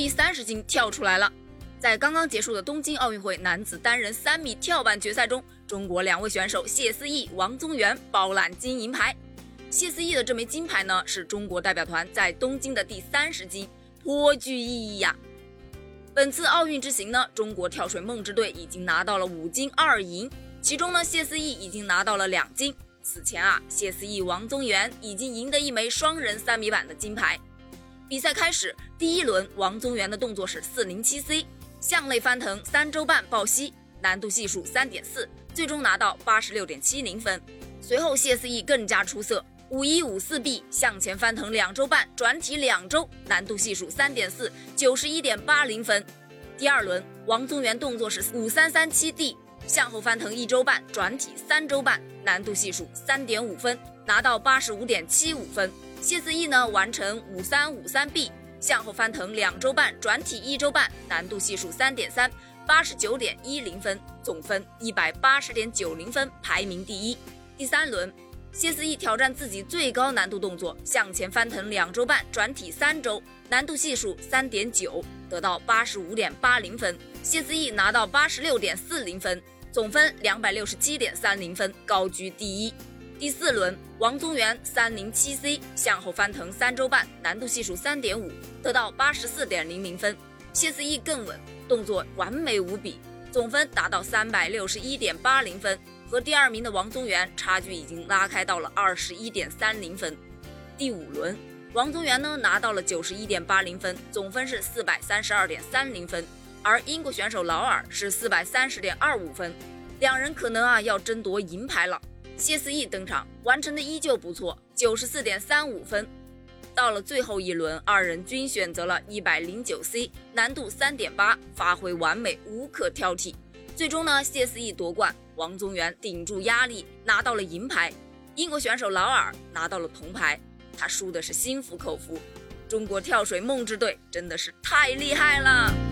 第三十金跳出来了。在刚刚结束的东京奥运会男子单人三米跳板决赛中，中国两位选手谢思义、王宗源包揽金银牌。谢思义的这枚金牌呢，是中国代表团在东京的第三十金，颇具意义呀。本次奥运之行呢，中国跳水梦之队已经拿到了五金二银，其中呢，谢思义已经拿到了两金。此前啊，谢思义、王宗源已经赢得一枚双人三米板的金牌。比赛开始，第一轮王宗源的动作是四零七 C。向内翻腾三周半抱膝，难度系数三点四，最终拿到八十六点七零分。随后谢思义更加出色，五一五四 B 向前翻腾两周半转体两周，难度系数三点四，九十一点八零分。第二轮王宗源动作是五三三七 D 向后翻腾一周半转体三周半，难度系数三点五分，拿到八十五点七五分。谢思义呢完成五三五三 B。向后翻腾两周半，转体一周半，难度系数三点三，八十九点一零分，总分一百八十点九零分，排名第一。第三轮，谢思义挑战自己最高难度动作，向前翻腾两周半，转体三周，难度系数三点九，得到八十五点八零分。谢思义拿到八十六点四零分，总分两百六十七点三零分，高居第一。第四轮，王宗源三零七 C 向后翻腾三周半，难度系数三点五，得到八十四点零零分。谢思义更稳，动作完美无比，总分达到三百六十一点八零分，和第二名的王宗源差距已经拉开到了二十一点三零分。第五轮，王宗源呢拿到了九十一点八零分，总分是四百三十二点三零分，而英国选手劳尔是四百三十点二五分，两人可能啊要争夺银牌了。谢思义登场，完成的依旧不错，九十四点三五分。到了最后一轮，二人均选择了一百零九 C，难度三点八，发挥完美，无可挑剔。最终呢，谢思义夺冠，王宗源顶住压力拿到了银牌，英国选手劳尔拿到了铜牌，他输的是心服口服。中国跳水梦之队真的是太厉害了！